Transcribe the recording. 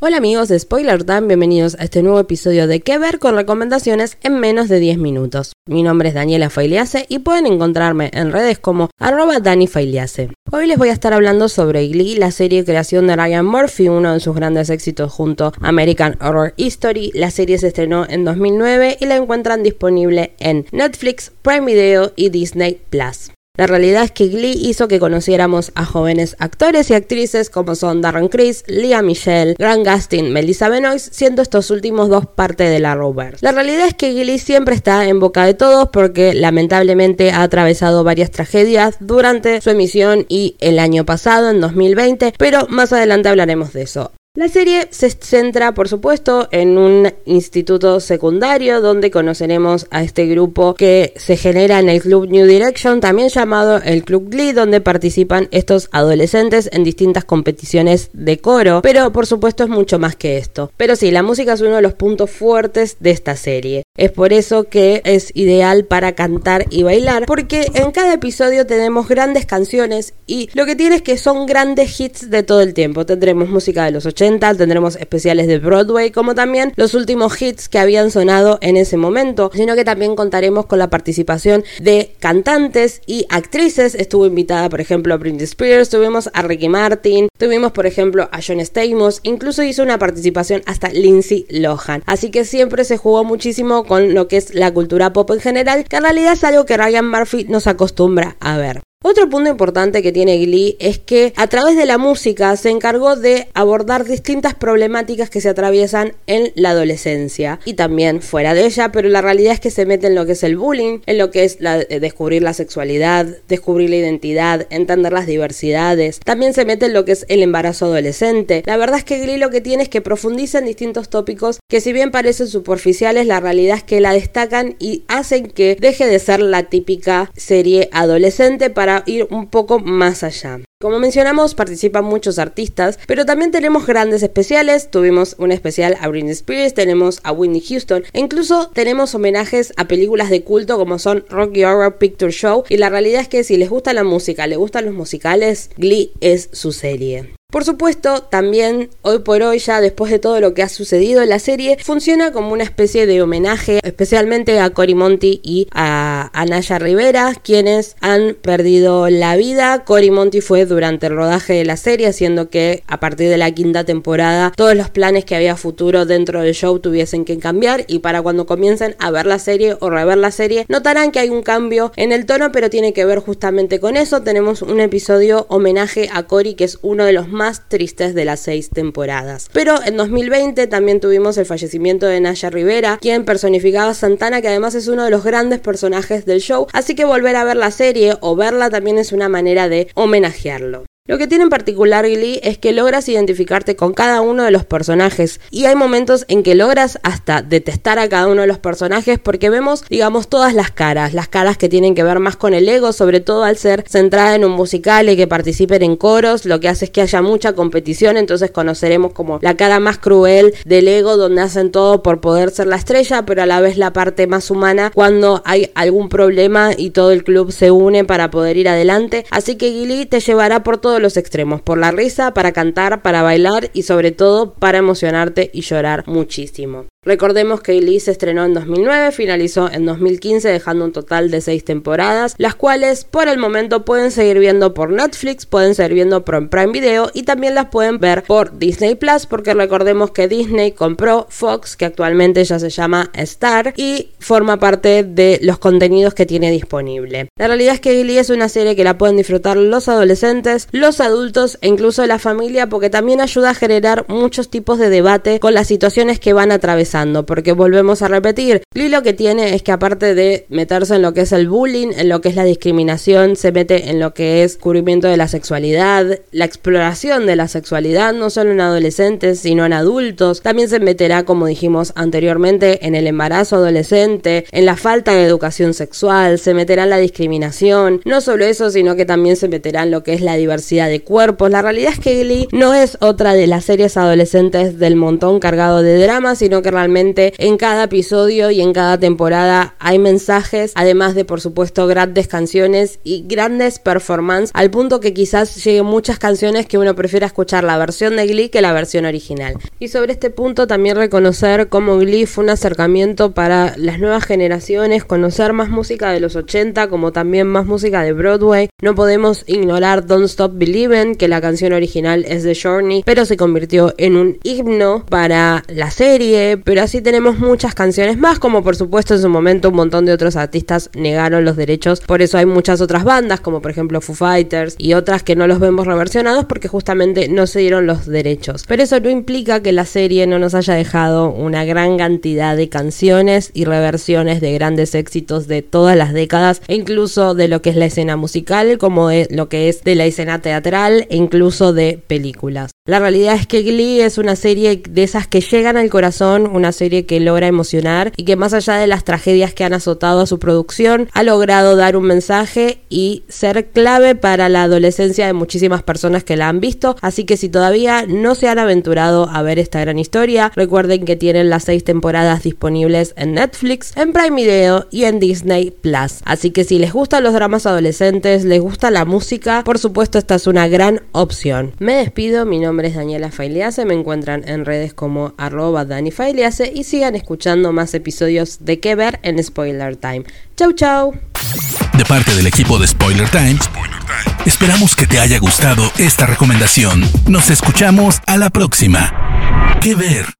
Hola amigos de Spoiler Time, bienvenidos a este nuevo episodio de ¿Qué ver? con recomendaciones en menos de 10 minutos. Mi nombre es Daniela Failiase y pueden encontrarme en redes como arroba Hoy les voy a estar hablando sobre Glee, la serie creación de Ryan Murphy, uno de sus grandes éxitos junto a American Horror History. La serie se estrenó en 2009 y la encuentran disponible en Netflix, Prime Video y Disney Plus. La realidad es que Glee hizo que conociéramos a jóvenes actores y actrices como son Darren Criss, Leah Michelle, Grant Gustin, Melissa Benoist, siendo estos últimos dos parte de la Rovers. La realidad es que Glee siempre está en boca de todos porque lamentablemente ha atravesado varias tragedias durante su emisión y el año pasado, en 2020, pero más adelante hablaremos de eso. La serie se centra, por supuesto, en un instituto secundario donde conoceremos a este grupo que se genera en el Club New Direction, también llamado el Club Glee, donde participan estos adolescentes en distintas competiciones de coro, pero por supuesto es mucho más que esto. Pero sí, la música es uno de los puntos fuertes de esta serie. Es por eso que es ideal para cantar y bailar, porque en cada episodio tenemos grandes canciones y lo que tiene es que son grandes hits de todo el tiempo. Tendremos música de los 80, tendremos especiales de Broadway, como también los últimos hits que habían sonado en ese momento, sino que también contaremos con la participación de cantantes y actrices. Estuvo invitada, por ejemplo, a Britney Spears, tuvimos a Ricky Martin, tuvimos, por ejemplo, a John Stamos, incluso hizo una participación hasta Lindsay Lohan. Así que siempre se jugó muchísimo con lo que es la cultura pop en general, que en realidad es algo que Ryan Murphy nos acostumbra a ver. Otro punto importante que tiene Glee es que a través de la música se encargó de abordar distintas problemáticas que se atraviesan en la adolescencia y también fuera de ella, pero la realidad es que se mete en lo que es el bullying, en lo que es eh, descubrir la sexualidad, descubrir la identidad, entender las diversidades, también se mete en lo que es el embarazo adolescente. La verdad es que Glee lo que tiene es que profundiza en distintos tópicos que si bien parecen superficiales, la realidad es que la destacan y hacen que deje de ser la típica serie adolescente para ir un poco más allá. Como mencionamos, participan muchos artistas, pero también tenemos grandes especiales. Tuvimos un especial a Britney Spears, tenemos a Whitney Houston e incluso tenemos homenajes a películas de culto como son Rocky Horror Picture Show. Y la realidad es que si les gusta la música, les gustan los musicales, Glee es su serie. Por supuesto, también hoy por hoy, ya después de todo lo que ha sucedido en la serie, funciona como una especie de homenaje, especialmente a Cory Monty y a Anaya Rivera, quienes han perdido la vida. Cory Monty fue durante el rodaje de la serie, haciendo que a partir de la quinta temporada todos los planes que había futuro dentro del show tuviesen que cambiar y para cuando comiencen a ver la serie o rever la serie, notarán que hay un cambio en el tono, pero tiene que ver justamente con eso. Tenemos un episodio homenaje a Cory, que es uno de los más tristes de las seis temporadas. Pero en 2020 también tuvimos el fallecimiento de Naya Rivera, quien personificaba a Santana, que además es uno de los grandes personajes del show, así que volver a ver la serie o verla también es una manera de homenajearlo. Lo que tiene en particular Glee es que logras identificarte con cada uno de los personajes. Y hay momentos en que logras hasta detestar a cada uno de los personajes porque vemos, digamos, todas las caras, las caras que tienen que ver más con el ego, sobre todo al ser centrada en un musical y que participen en coros, lo que hace es que haya mucha competición, entonces conoceremos como la cara más cruel del ego donde hacen todo por poder ser la estrella, pero a la vez la parte más humana cuando hay algún problema y todo el club se une para poder ir adelante, así que Glee te llevará por todo los extremos, por la risa, para cantar, para bailar y sobre todo para emocionarte y llorar muchísimo. Recordemos que Glee se estrenó en 2009, finalizó en 2015 dejando un total de 6 temporadas, las cuales por el momento pueden seguir viendo por Netflix, pueden seguir viendo por Prime Video y también las pueden ver por Disney Plus porque recordemos que Disney compró Fox, que actualmente ya se llama Star y forma parte de los contenidos que tiene disponible. La realidad es que Glee es una serie que la pueden disfrutar los adolescentes, los adultos e incluso la familia porque también ayuda a generar muchos tipos de debate con las situaciones que van a atravesar porque volvemos a repetir, Glee lo que tiene es que aparte de meterse en lo que es el bullying, en lo que es la discriminación, se mete en lo que es cubrimiento de la sexualidad, la exploración de la sexualidad, no solo en adolescentes, sino en adultos. También se meterá, como dijimos anteriormente, en el embarazo adolescente, en la falta de educación sexual, se meterá en la discriminación, no solo eso, sino que también se meterá en lo que es la diversidad de cuerpos. La realidad es que Glee no es otra de las series adolescentes del montón cargado de drama, sino que realmente en cada episodio y en cada temporada hay mensajes, además de por supuesto grandes canciones y grandes performances, al punto que quizás lleguen muchas canciones que uno prefiera escuchar la versión de Glee que la versión original. Y sobre este punto también reconocer cómo Glee fue un acercamiento para las nuevas generaciones, conocer más música de los 80 como también más música de Broadway. No podemos ignorar Don't Stop Believing, que la canción original es de Journey, pero se convirtió en un himno para la serie, pero así tenemos muchas canciones más, como por supuesto en su momento un montón de otros artistas negaron los derechos, por eso hay muchas otras bandas, como por ejemplo Foo Fighters y otras que no los vemos reversionados porque justamente no se dieron los derechos. Pero eso no implica que la serie no nos haya dejado una gran cantidad de canciones y reversiones de grandes éxitos de todas las décadas, e incluso de lo que es la escena musical, como de lo que es de la escena teatral e incluso de películas. La realidad es que Glee es una serie de esas que llegan al corazón, una serie que logra emocionar y que más allá de las tragedias que han azotado a su producción, ha logrado dar un mensaje y ser clave para la adolescencia de muchísimas personas que la han visto. Así que si todavía no se han aventurado a ver esta gran historia, recuerden que tienen las seis temporadas disponibles en Netflix, en Prime Video y en Disney Plus. Así que si les gustan los dramas adolescentes, les gusta la música, por supuesto esta es una gran opción. Me despido, mi nombre es Daniela Failease, me encuentran en redes como arroba Dani y sigan escuchando más episodios de qué ver en Spoiler Time. Chau chau. De parte del equipo de Spoiler Time, esperamos que te haya gustado esta recomendación. Nos escuchamos a la próxima. ¿Qué ver?